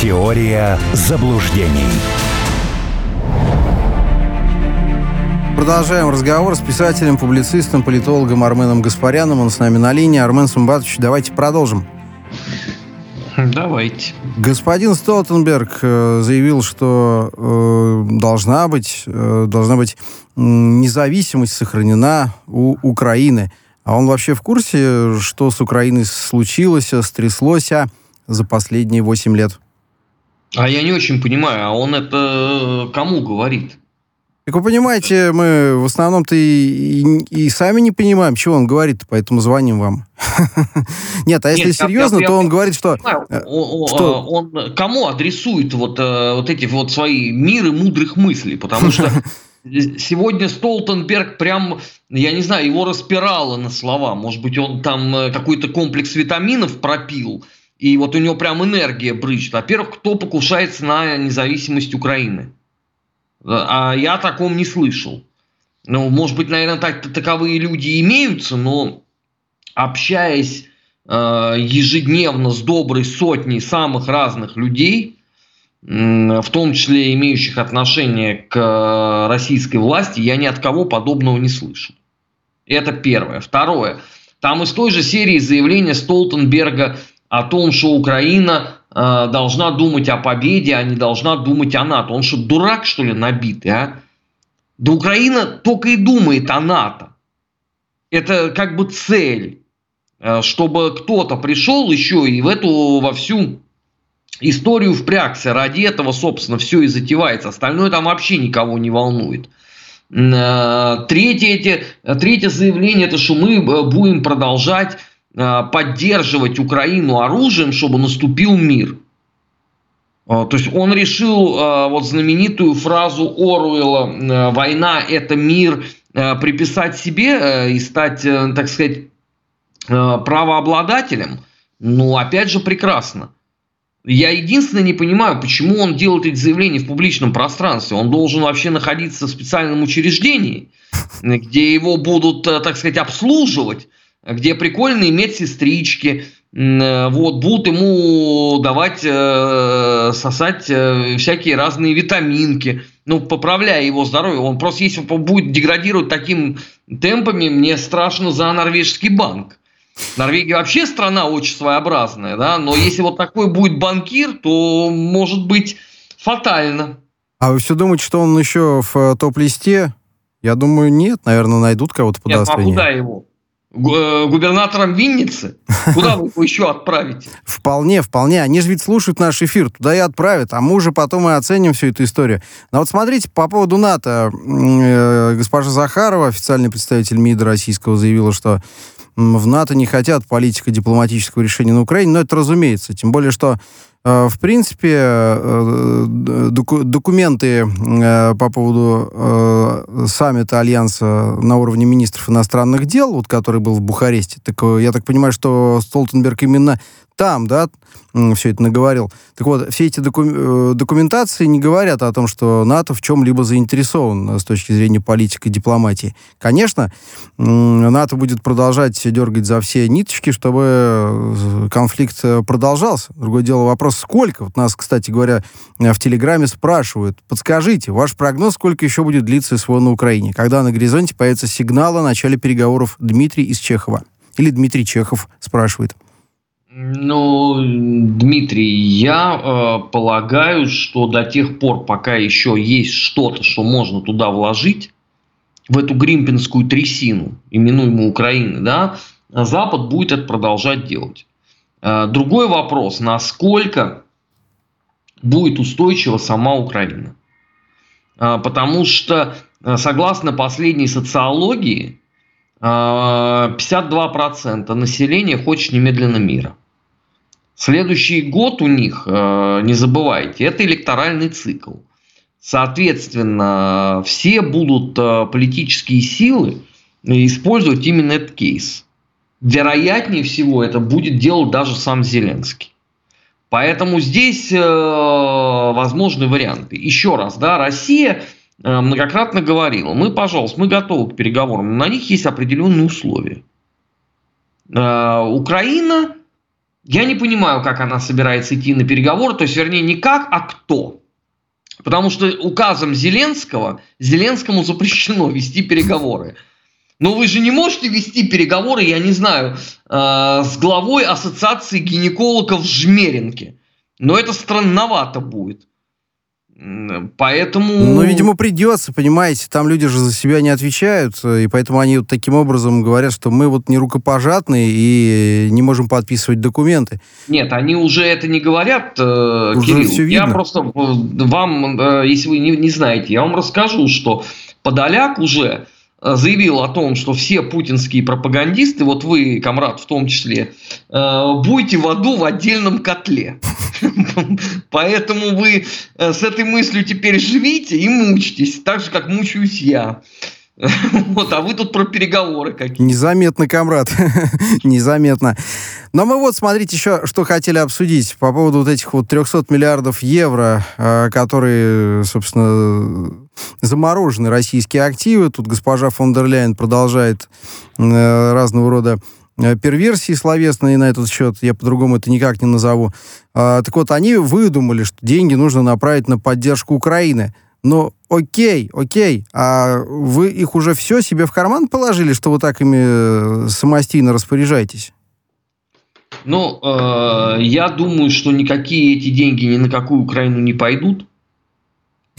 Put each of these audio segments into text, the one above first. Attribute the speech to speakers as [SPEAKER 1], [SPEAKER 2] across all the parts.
[SPEAKER 1] Теория заблуждений.
[SPEAKER 2] Продолжаем разговор с писателем, публицистом, политологом Арменом Гаспаряном. Он с нами на линии. Армен Сумбатович, давайте продолжим.
[SPEAKER 3] Давайте.
[SPEAKER 2] Господин Столтенберг э, заявил, что э, должна быть, э, должна быть независимость сохранена у Украины. А он вообще в курсе, что с Украиной случилось, стряслось а, за последние 8 лет?
[SPEAKER 3] А я не очень понимаю, а он это э, кому говорит?
[SPEAKER 2] Так вы понимаете, мы в основном-то и, и, и сами не понимаем, чего он говорит, поэтому звоним вам. Нет, а если серьезно, то он говорит, что...
[SPEAKER 3] Э, он, что... он кому адресует э, вот эти вот свои миры мудрых мыслей? Потому что сегодня Столтенберг прям, я не знаю, его распирало на слова. Может быть, он там какой-то комплекс витаминов пропил, и вот у него прям энергия брычет. Во-первых, кто покушается на независимость Украины? А я о таком не слышал. Ну, может быть, наверное, так, таковые люди имеются, но общаясь э, ежедневно с доброй сотней самых разных людей, э, в том числе имеющих отношение к э, российской власти, я ни от кого подобного не слышал. Это первое. Второе. Там из той же серии заявления Столтенберга о том, что Украина э, должна думать о победе, а не должна думать о НАТО. Он что, дурак, что ли, набитый, а? Да Украина только и думает о НАТО. Это как бы цель, э, чтобы кто-то пришел еще и в эту, во всю историю впрягся. Ради этого, собственно, все и затевается. Остальное там вообще никого не волнует. Э, третье, эти, третье заявление, это что мы э, будем продолжать поддерживать Украину оружием, чтобы наступил мир. Э, то есть он решил э, вот знаменитую фразу Оруэлла «война – это мир» приписать себе и стать, так сказать, правообладателем. Ну, опять же, прекрасно. Я единственное не понимаю, почему он делает эти заявления в публичном пространстве. Он должен вообще находиться в специальном учреждении, где его будут, так сказать, обслуживать где прикольные медсестрички, э, вот, будут ему давать э, сосать э, всякие разные витаминки, ну, поправляя его здоровье. Он просто, если он будет деградировать таким темпами, мне страшно за норвежский банк. Норвегия вообще страна очень своеобразная, да, но если вот такой будет банкир, то может быть фатально.
[SPEAKER 2] А вы все думаете, что он еще в э, топ-листе? Я думаю, нет, наверное, найдут кого-то
[SPEAKER 3] под Нет, а куда его? Э, губернатором Винницы? Куда вы его еще отправите?
[SPEAKER 2] Вполне, вполне. Они же ведь слушают наш эфир, туда и отправят, а мы уже потом и оценим всю эту историю. Но вот смотрите, по поводу НАТО. Э, госпожа Захарова, официальный представитель МИДа российского, заявила, что в НАТО не хотят политико-дипломатического решения на Украине, но это разумеется. Тем более, что в принципе, э, документы э, по поводу саммита Альянса на уровне министров иностранных дел, вот, который был в Бухаресте, так я так понимаю, что Столтенберг именно там, да, все это наговорил. Так вот, все эти доку э, документации не говорят о том, что НАТО в чем-либо заинтересован с точки зрения политики и дипломатии. Конечно, НАТО будет продолжать дергать за все ниточки, чтобы э, конфликт э, продолжался. Другое дело вопрос, сколько? Вот нас, кстати говоря, в Телеграме спрашивают, подскажите, ваш прогноз, сколько еще будет длиться СВО на Украине? Когда на горизонте появится сигнал о начале переговоров Дмитрий из Чехова? Или Дмитрий Чехов спрашивает.
[SPEAKER 3] Ну, Дмитрий, я э, полагаю, что до тех пор, пока еще есть что-то, что можно туда вложить, в эту гримпинскую трясину, именуемую Украиной, да, Запад будет это продолжать делать. Э, другой вопрос, насколько будет устойчива сама Украина. Э, потому что, э, согласно последней социологии, 52% населения хочет немедленно мира. Следующий год у них, э, не забывайте, это электоральный цикл. Соответственно, все будут э, политические силы использовать именно этот кейс. Вероятнее всего это будет делать даже сам Зеленский. Поэтому здесь э, возможны варианты. Еще раз, да, Россия многократно говорила, мы, пожалуйста, мы готовы к переговорам, но на них есть определенные условия. Украина Я не понимаю, как она собирается идти на переговоры, то есть, вернее, не как, а кто. Потому что указом Зеленского Зеленскому запрещено вести переговоры. Но вы же не можете вести переговоры, я не знаю, э, с главой ассоциации гинекологов Жмеринки. Но это странновато будет. Поэтому...
[SPEAKER 2] Ну, видимо, придется, понимаете, там люди же за себя не отвечают, и поэтому они вот таким образом говорят, что мы вот не рукопожатные и не можем подписывать документы.
[SPEAKER 3] Нет, они уже это не говорят, э, уже Кирилл. Все видно. Я просто э, вам, э, если вы не, не знаете, я вам расскажу, что Подоляк уже заявил о том, что все путинские пропагандисты, вот вы, комрад, в том числе, будете в аду в отдельном котле. Поэтому вы э, с этой мыслью теперь живите и мучитесь, так же, как мучаюсь я. Вот, а вы тут про переговоры какие.
[SPEAKER 2] Незаметно, комрад. Незаметно. Но мы вот, смотрите, еще что хотели обсудить по поводу вот этих вот 300 миллиардов евро, э, которые, собственно, заморожены российские активы. Тут госпожа фон дер Ляйен продолжает э, разного рода Э, перверсии словесные на этот счет, я по-другому это никак не назову. А, так вот, они выдумали, что деньги нужно направить на поддержку Украины. Но окей, окей, а вы их уже все себе в карман положили, что вы так ими э, самостийно распоряжаетесь?
[SPEAKER 3] Ну, э, я думаю, что никакие эти деньги ни на какую Украину не пойдут.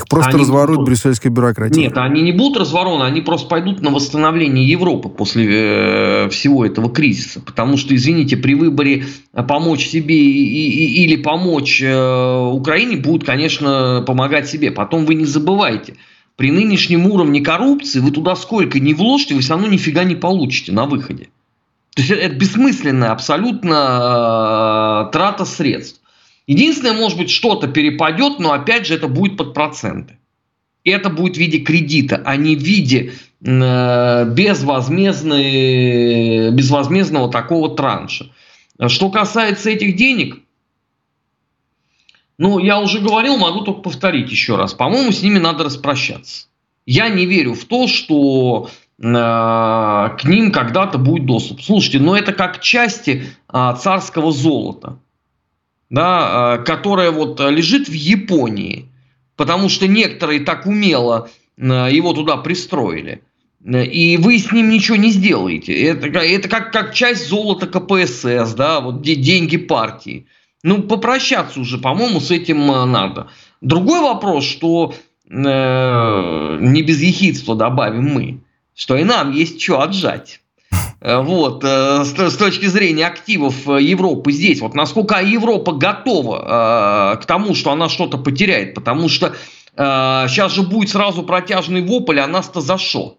[SPEAKER 2] Просто они разворуют будут... брюссельской бюрократией.
[SPEAKER 3] Нет, они не будут развороны, они просто пойдут на восстановление Европы после э, всего этого кризиса. Потому что, извините, при выборе э, помочь себе и, и, или помочь э, Украине будут, конечно, помогать себе. Потом вы не забывайте, при нынешнем уровне коррупции вы туда сколько не вложите, вы все равно нифига не получите на выходе. То есть это бессмысленная абсолютно э, трата средств. Единственное, может быть, что-то перепадет, но опять же это будет под проценты. И это будет в виде кредита, а не в виде э, безвозмездного такого транша. Что касается этих денег, ну, я уже говорил, могу только повторить еще раз. По-моему, с ними надо распрощаться. Я не верю в то, что э, к ним когда-то будет доступ. Слушайте, но это как части э, царского золота да, э, которая вот лежит в Японии, потому что некоторые так умело э, его туда пристроили. И вы с ним ничего не сделаете. Это, это как, как часть золота КПСС, да, вот деньги партии. Ну, попрощаться уже, по-моему, с этим э, надо. Другой вопрос, что э, не без ехидства добавим мы, что и нам есть что отжать. Э, вот, э, с точки зрения активов э, Европы здесь, вот насколько Европа готова к тому, что она что-то потеряет, потому что сейчас же будет сразу протяжный вопль, а нас-то за что?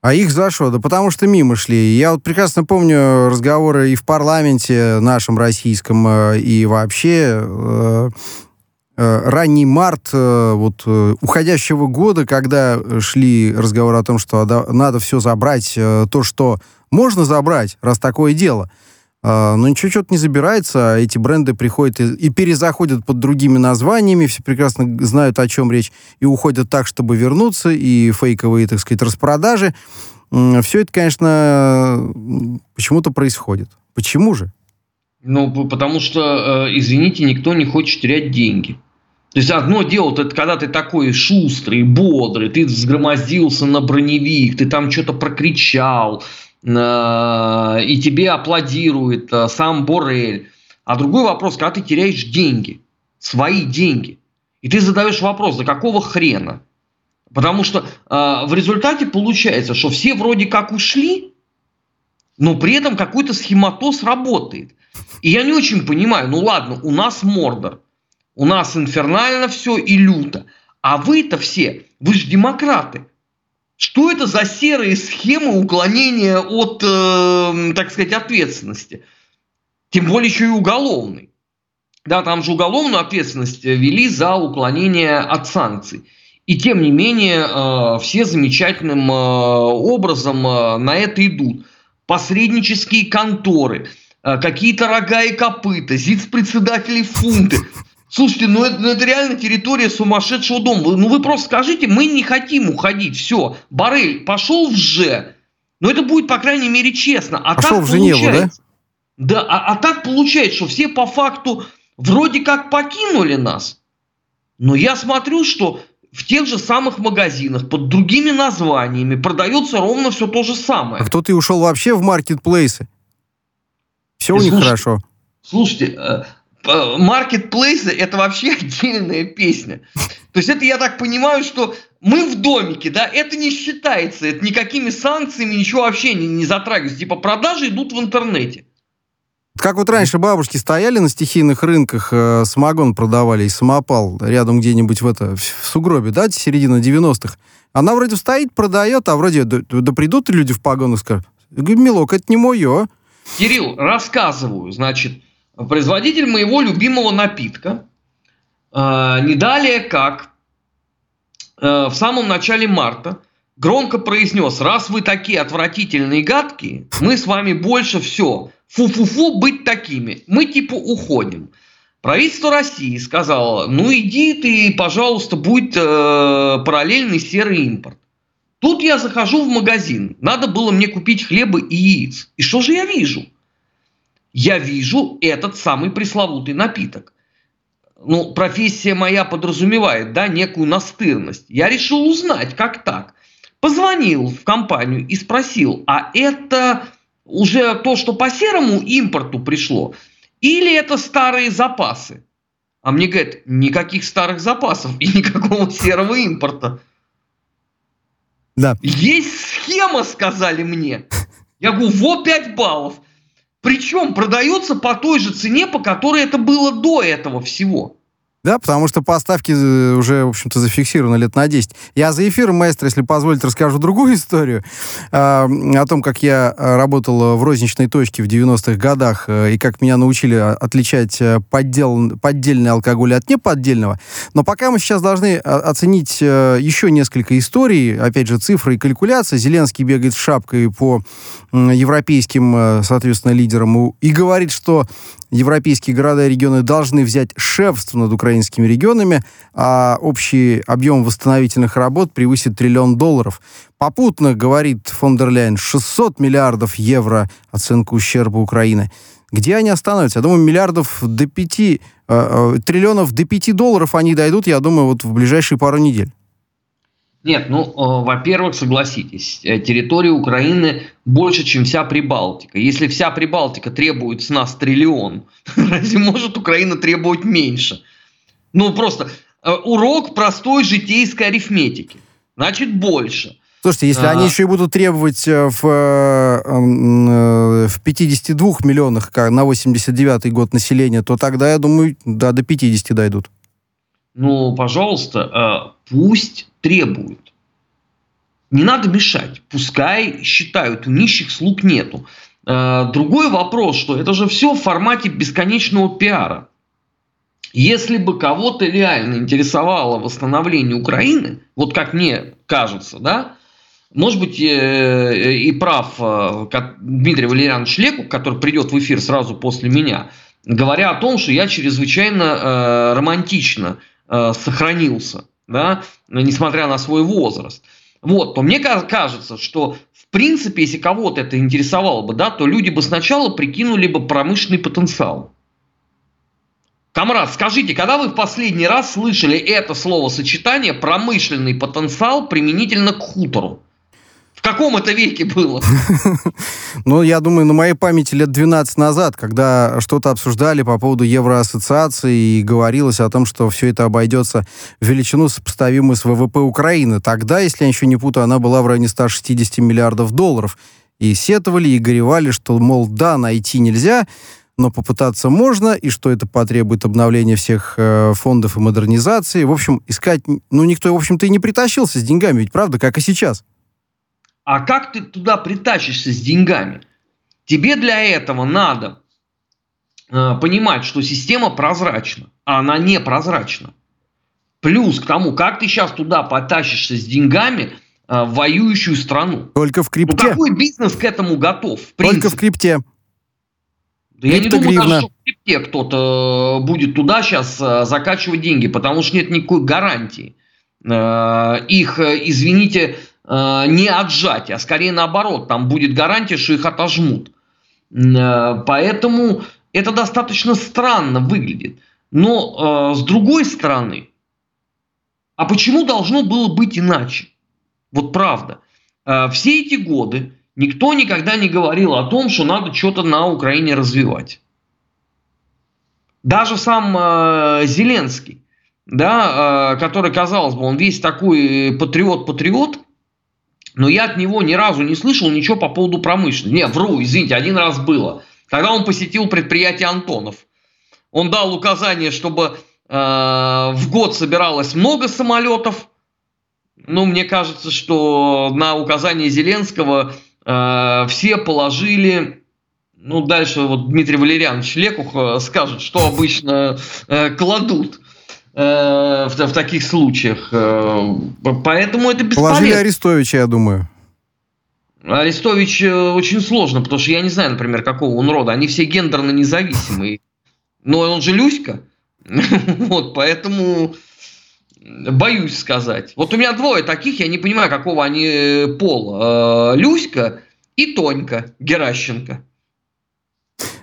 [SPEAKER 2] А их за что? Да потому что мимо шли. Я вот прекрасно помню разговоры и в парламенте нашем российском, и вообще ранний март вот уходящего года, когда шли разговоры о том, что надо все забрать, то, что можно забрать, раз такое дело. А, но ничего что-то не забирается, а эти бренды приходят и, и перезаходят под другими названиями, все прекрасно знают, о чем речь, и уходят так, чтобы вернуться, и фейковые, так сказать, распродажи. Все это, конечно, почему-то происходит. Почему же?
[SPEAKER 3] Ну, потому что, э, извините, никто не хочет терять деньги. То есть одно дело, это когда ты такой шустрый, бодрый, ты взгромоздился на броневик, ты там что-то прокричал, Э, и тебе аплодирует э, сам Борель. А другой вопрос, когда ты теряешь деньги, свои деньги, и ты задаешь вопрос, за какого хрена? Потому что э, в результате получается, что все вроде как ушли, но при этом какой-то схематоз работает. И я не очень понимаю, ну ладно, у нас Мордор, у нас инфернально все и люто, а вы-то все, вы же демократы, что это за серые схемы уклонения от, э, так сказать, ответственности? Тем более еще и уголовной. Да, там же уголовную ответственность вели за уклонение от санкций. И тем не менее, э, все замечательным э, образом э, на это идут. Посреднические конторы, э, какие-то рога и копыта, ЗИЦ-председатели фунты. Слушайте, ну это, ну это реально территория сумасшедшего дома. Ну вы просто скажите, мы не хотим уходить, все. Барель пошел в Ж. Но это будет, по крайней мере, честно. А
[SPEAKER 2] пошел так в Женеву, да?
[SPEAKER 3] Да, а, а так получается, что все по факту вроде как покинули нас. Но я смотрю, что в тех же самых магазинах под другими названиями продается ровно все то же самое.
[SPEAKER 2] А кто-то и ушел вообще в маркетплейсы. Все и у них хорошо.
[SPEAKER 3] Слушайте, маркетплейсы это вообще отдельная песня. То есть это я так понимаю, что мы в домике, да, это не считается, это никакими санкциями ничего вообще не, не затрагивается. Типа продажи идут в интернете.
[SPEAKER 2] Как вот раньше бабушки стояли на стихийных рынках, э, самогон продавали и самопал рядом где-нибудь в, это, в сугробе, да, середина 90-х. Она вроде стоит, продает, а вроде, да, да придут люди в погонах и скажут, милок, это не мое.
[SPEAKER 3] Кирилл, рассказываю, значит, производитель моего любимого напитка э, не далее как э, в самом начале марта громко произнес, раз вы такие отвратительные гадкие, мы с вами больше все, фу-фу-фу, быть такими, мы типа уходим. Правительство России сказало, ну иди ты, пожалуйста, будет э, параллельный серый импорт. Тут я захожу в магазин, надо было мне купить хлеба и яиц. И что же я вижу? Я вижу этот самый пресловутый напиток. Ну, профессия моя подразумевает, да, некую настырность. Я решил узнать, как так. Позвонил в компанию и спросил, а это уже то, что по серому импорту пришло, или это старые запасы? А мне говорят, никаких старых запасов и никакого серого импорта. Да. Есть схема, сказали мне. Я говорю, вот 5 баллов. Причем продается по той же цене, по которой это было до этого всего.
[SPEAKER 2] Да, потому что поставки э, уже, в общем-то, зафиксированы лет на 10. Я за эфиром, маэстро, если позволите, расскажу другую историю э, о том, как я э, работал в розничной точке в 90-х годах э, и как меня научили отличать э, поддел, поддельный алкоголь от неподдельного. Но пока мы сейчас должны оценить э, еще несколько историй, опять же, цифры и калькуляции. Зеленский бегает с шапкой по э, европейским, соответственно, лидерам и говорит, что европейские города и регионы должны взять шефство над украинскими регионами, а общий объем восстановительных работ превысит триллион долларов. Попутно, говорит фон дер Ляйен, 600 миллиардов евро оценка ущерба Украины. Где они остановятся? Я думаю, миллиардов до 5, э, э, триллионов до 5 долларов они дойдут, я думаю, вот в ближайшие пару недель.
[SPEAKER 3] Нет, ну, э, во-первых, согласитесь, э, территория Украины больше, чем вся Прибалтика. Если вся Прибалтика требует с нас триллион, разве может Украина требовать меньше? Ну, просто э, урок простой житейской арифметики. Значит, больше.
[SPEAKER 2] Слушайте, если а... они еще и будут требовать в, в 52 миллионах на 89 год населения, то тогда, я думаю, да, до 50 дойдут.
[SPEAKER 3] Ну, пожалуйста, пусть требуют. Не надо мешать, пускай считают, у нищих слуг нету. Э, другой вопрос, что это же все в формате бесконечного пиара. Если бы кого-то реально интересовало восстановление Украины, вот как мне кажется, да, может быть, э, и прав э, Дмитрий Валерьянович Леку, который придет в эфир сразу после меня, говоря о том, что я чрезвычайно романтично сохранился да, несмотря на свой возраст. Вот, то мне кажется, что в принципе, если кого-то это интересовало бы, да, то люди бы сначала прикинули бы промышленный потенциал. Камрад, скажите, когда вы в последний раз слышали это словосочетание «промышленный потенциал» применительно к хутору? В каком это веке было?
[SPEAKER 2] Ну, я думаю, на моей памяти лет 12 назад, когда что-то обсуждали по поводу евроассоциации и говорилось о том, что все это обойдется в величину, сопоставимую с ВВП Украины. Тогда, если я еще не путаю, она была в районе 160 миллиардов долларов. И сетовали, и горевали, что, мол, да, найти нельзя, но попытаться можно, и что это потребует обновления всех э, фондов и модернизации. В общем, искать, ну, никто, в общем-то, и не притащился с деньгами, ведь правда, как и сейчас.
[SPEAKER 3] А как ты туда притащишься с деньгами? Тебе для этого надо э, понимать, что система прозрачна, а она не прозрачна. Плюс к тому, как ты сейчас туда потащишься с деньгами э, в воюющую страну.
[SPEAKER 2] Только в крипте.
[SPEAKER 3] Ну какой бизнес к этому готов?
[SPEAKER 2] В Только в крипте.
[SPEAKER 3] Да я не думаю, даже, что в крипте кто-то будет туда сейчас э, закачивать деньги, потому что нет никакой гарантии. Э, их, э, извините, Э, не отжать, а скорее наоборот, там будет гарантия, что их отожмут. Э, поэтому это достаточно странно выглядит. Но с другой стороны, а почему должно было быть иначе? Вот правда. Все эти годы никто никогда не говорил о том, что надо что-то на Украине развивать. Даже сам Зеленский да, э, который, казалось бы, он весь такой патриот-патриот, но я от него ни разу не слышал ничего по поводу промышленности. Не, вру, извините, один раз было. Когда он посетил предприятие Антонов. Он дал указание, чтобы э, в год собиралось много самолетов. Ну, мне кажется, что на указание Зеленского э, все положили ну, дальше вот Дмитрий Валерьянович Лекух э, скажет, что обычно э, кладут. Э, в, в таких случаях. Э, поэтому это бесполезно.
[SPEAKER 2] Положили Арестовича, я думаю.
[SPEAKER 3] Арестович э, очень сложно, потому что я не знаю, например, какого он рода. Они все гендерно независимые. Но он же Люська. Вот, поэтому боюсь сказать. Вот у меня двое таких, я не понимаю, какого они пола. Люська и Тонька Геращенко.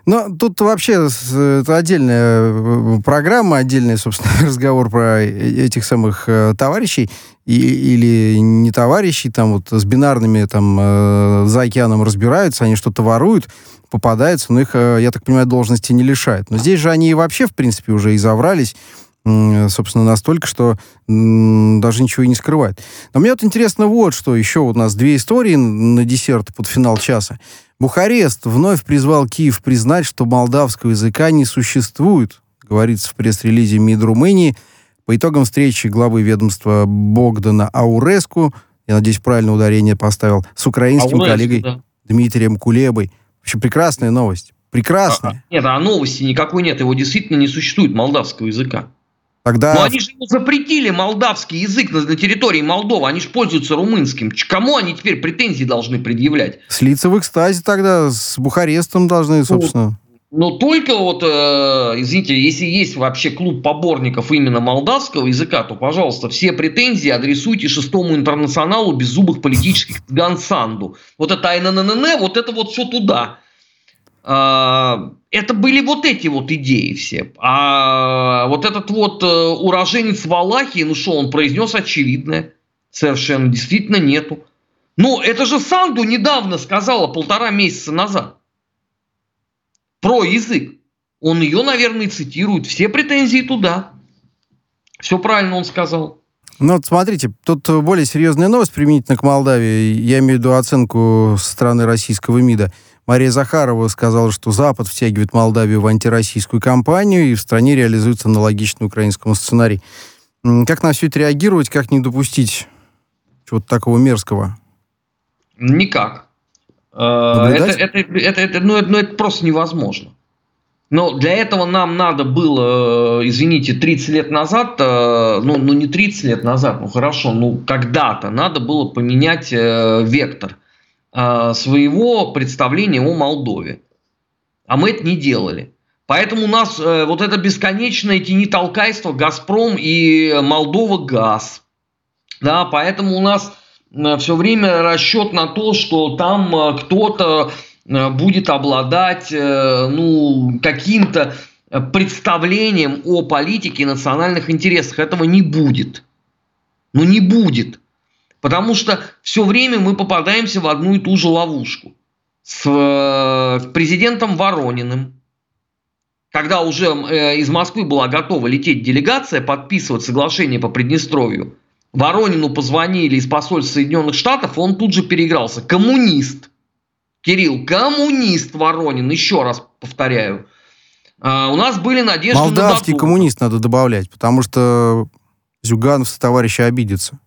[SPEAKER 2] Но тут вообще это отдельная э, программа, отдельный, собственно, разговор про э, этих самых э, товарищей и, или не товарищей, там вот с бинарными там э, за океаном разбираются, они что-то воруют, попадаются, но их, я так понимаю, должности не лишают. Но здесь же они вообще, в принципе, уже и заврались, собственно, настолько, что даже ничего и не скрывают. Но мне вот интересно вот, что еще у нас две истории на десерт под финал часа. Бухарест вновь призвал Киев признать, что молдавского языка не существует, говорится в пресс-релизе МИД Румынии. По итогам встречи главы ведомства Богдана Ауреску, я надеюсь, правильное ударение поставил, с украинским Ауреску, коллегой да. Дмитрием Кулебой. Вообще прекрасная новость. Прекрасная.
[SPEAKER 3] А, нет, а новости никакой нет. Его действительно не существует, молдавского языка.
[SPEAKER 2] Тогда...
[SPEAKER 3] Но они же запретили молдавский язык на, на территории Молдовы, они же пользуются румынским. Кому они теперь претензии должны предъявлять?
[SPEAKER 2] Слиться в экстазе тогда, с Бухарестом должны, ну, собственно.
[SPEAKER 3] Ну, но только вот, э, извините, если есть вообще клуб поборников именно молдавского языка, то, пожалуйста, все претензии адресуйте шестому интернационалу беззубых политических Гансанду. Вот это АННН, вот это вот все туда. А, это были вот эти вот идеи все. А вот этот вот э, уроженец Валахии, ну что, он произнес очевидное. Совершенно действительно нету. Ну, это же Санду недавно сказала, полтора месяца назад. Про язык. Он ее, наверное, цитирует. Все претензии туда. Все правильно он сказал.
[SPEAKER 2] Ну, вот смотрите, тут более серьезная новость применительно к Молдавии. Я имею в виду оценку со стороны российского МИДа. Мария Захарова сказала, что Запад втягивает Молдавию в антироссийскую кампанию, и в стране реализуется аналогичный украинскому сценарий. Как на все это реагировать, как не допустить чего-то такого мерзкого?
[SPEAKER 3] Никак. Э, это, это, это, это, ну, это, ну, это просто невозможно. Но для этого нам надо было, э, извините, 30 лет назад, э, ну, ну не 30 лет назад, ну хорошо, ну когда-то надо было поменять вектор – своего представления о Молдове. А мы это не делали. Поэтому у нас э, вот это бесконечное тени-толкайство «Газпром» и «Молдова газ». Да, поэтому у нас э, все время расчет на то, что там кто-то будет обладать ну, каким-то представлением о политике и национальных интересах. Этого не будет. Ну не будет. Потому что все время мы попадаемся в одну и ту же ловушку. С э, президентом Ворониным, когда уже э, из Москвы была готова лететь делегация, подписывать соглашение по Приднестровью, Воронину позвонили из посольства Соединенных Штатов, он тут же переигрался. Коммунист. Кирилл, коммунист Воронин, еще раз повторяю. А, у нас были надежды
[SPEAKER 2] Молдавский на коммунист надо добавлять, потому что Зюганов со товарища обидится.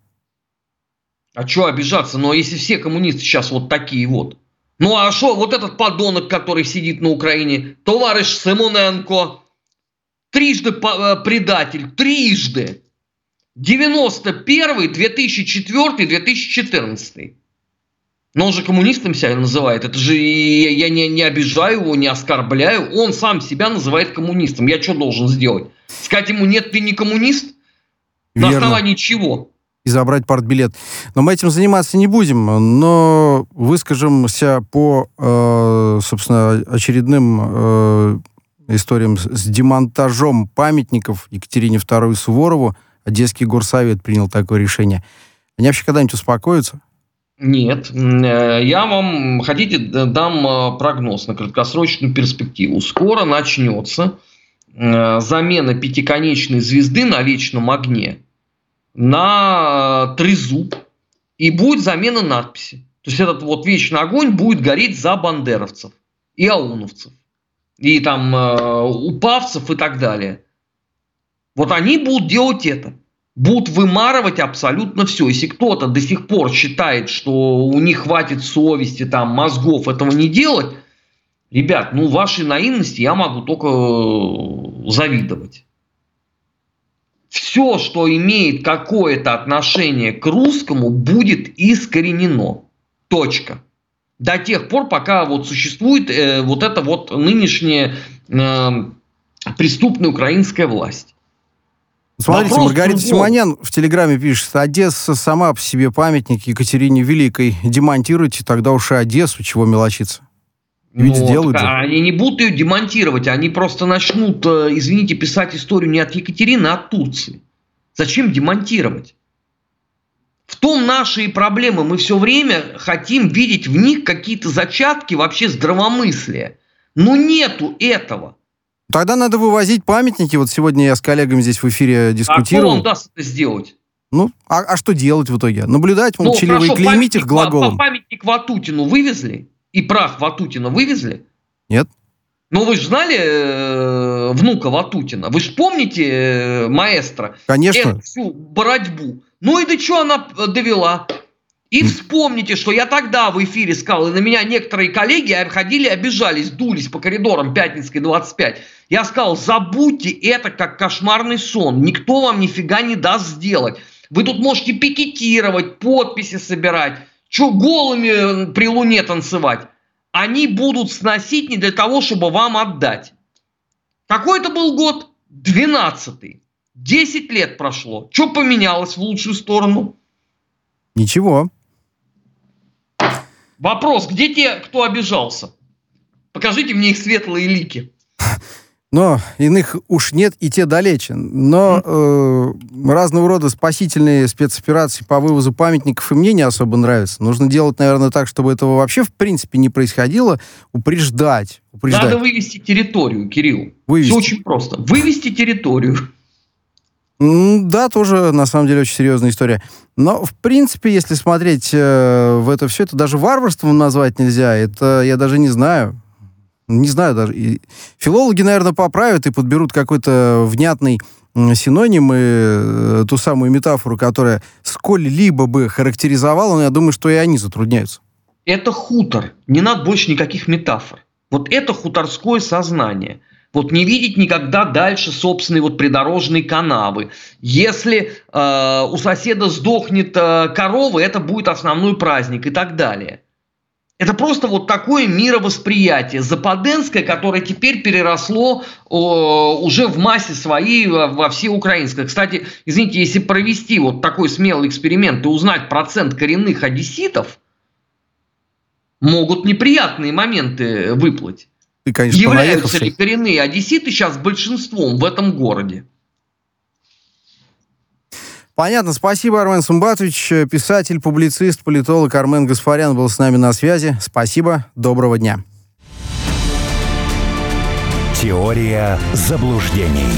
[SPEAKER 3] А что обижаться? Но если все коммунисты сейчас вот такие вот. Ну а что, вот этот подонок, который сидит на Украине, товарищ Симоненко, трижды э, предатель, трижды. 91 2004 2014 но он же коммунистом себя называет. Это же я, я не, не обижаю его, не оскорбляю. Он сам себя называет коммунистом. Я что должен сделать? Сказать ему, нет, ты не коммунист? Верно. На основании чего?
[SPEAKER 2] И забрать партбилет. Но мы этим заниматься не будем, но выскажемся по, э, собственно, очередным э, историям с демонтажом памятников Екатерине II Суворову. Одесский горсовет принял такое решение. Они вообще когда-нибудь успокоятся?
[SPEAKER 3] Нет. Э, я вам, хотите, дам э, прогноз на краткосрочную перспективу. Скоро начнется э, замена пятиконечной звезды на вечном огне на трезуб, и будет замена надписи. То есть этот вот вечный огонь будет гореть за бандеровцев и ауновцев, и там упавцев и так далее. Вот они будут делать это будут вымарывать абсолютно все. Если кто-то до сих пор считает, что у них хватит совести, там, мозгов этого не делать, ребят, ну, вашей наивности я могу только э, завидовать. Все, что имеет какое-то отношение к русскому, будет искоренено. Точка. До тех пор, пока вот существует э, вот эта вот нынешняя э, преступная украинская власть.
[SPEAKER 2] Смотрите, Вопрос Маргарита другого. Симонян в Телеграме пишет, Одесса сама по себе памятник Екатерине Великой. Демонтируйте тогда уж и Одессу, чего мелочиться.
[SPEAKER 3] Ведь ну, сделают же. Они не будут ее демонтировать, они просто начнут, э, извините, писать историю не от Екатерины, а от Турции. Зачем демонтировать? В том наши и проблемы. Мы все время хотим видеть в них какие-то зачатки вообще здравомыслия. Но нету этого.
[SPEAKER 2] Тогда надо вывозить памятники. Вот сегодня я с коллегами здесь в эфире дискутировал. А
[SPEAKER 3] кто даст это сделать?
[SPEAKER 2] Ну, а, а что делать в итоге? Наблюдать молчаливо ну, хорошо, и клеймить их глаголом?
[SPEAKER 3] Памятник Ватутину вывезли? И прах Ватутина вывезли?
[SPEAKER 2] Нет.
[SPEAKER 3] Ну, вы же знали э, внука Ватутина? Вы же помните э, маэстро?
[SPEAKER 2] Конечно.
[SPEAKER 3] Эту всю борьбу. Ну и до чего она довела? И вспомните, что я тогда в эфире сказал, и на меня некоторые коллеги ходили, обижались, дулись по коридорам Пятницкой 25. Я сказал, забудьте это как кошмарный сон. Никто вам нифига не даст сделать. Вы тут можете пикетировать, подписи собирать, что голыми при луне танцевать. Они будут сносить не для того, чтобы вам отдать. Какой это был год? 12-й. 10 лет прошло. Что поменялось в лучшую сторону?
[SPEAKER 2] Ничего.
[SPEAKER 3] Вопрос, где те, кто обижался? Покажите мне их светлые лики.
[SPEAKER 2] Но иных уж нет, и те далече. Но э, разного рода спасительные спецоперации по вывозу памятников и мне не особо нравятся. Нужно делать, наверное, так, чтобы этого вообще в принципе не происходило. Упреждать. упреждать.
[SPEAKER 3] Надо вывести территорию, Кирилл. Вывести. Все очень просто. Вывести территорию.
[SPEAKER 2] Да, тоже, на самом деле, очень серьезная история. Но, в принципе, если смотреть э, в это все, это даже варварством назвать нельзя. Это я даже не знаю. Не знаю даже. И филологи, наверное, поправят и подберут какой-то внятный синоним и э, ту самую метафору, которая сколь-либо бы характеризовала, но я думаю, что и они затрудняются.
[SPEAKER 3] Это хутор. Не надо больше никаких метафор. Вот это хуторское сознание – вот не видеть никогда дальше собственной вот придорожной канавы. Если э, у соседа сдохнет э, корова, это будет основной праздник и так далее. Это просто вот такое мировосприятие западенское, которое теперь переросло о, уже в массе своей во, во всеукраинское. Кстати, извините, если провести вот такой смелый эксперимент и узнать процент коренных одесситов, могут неприятные моменты выплыть
[SPEAKER 2] ты, конечно,
[SPEAKER 3] Являются ли коренные одесситы сейчас большинством в этом городе?
[SPEAKER 2] Понятно. Спасибо, Армен Сумбатович. Писатель, публицист, политолог Армен Гаспарян был с нами на связи. Спасибо. Доброго дня.
[SPEAKER 1] Теория заблуждений.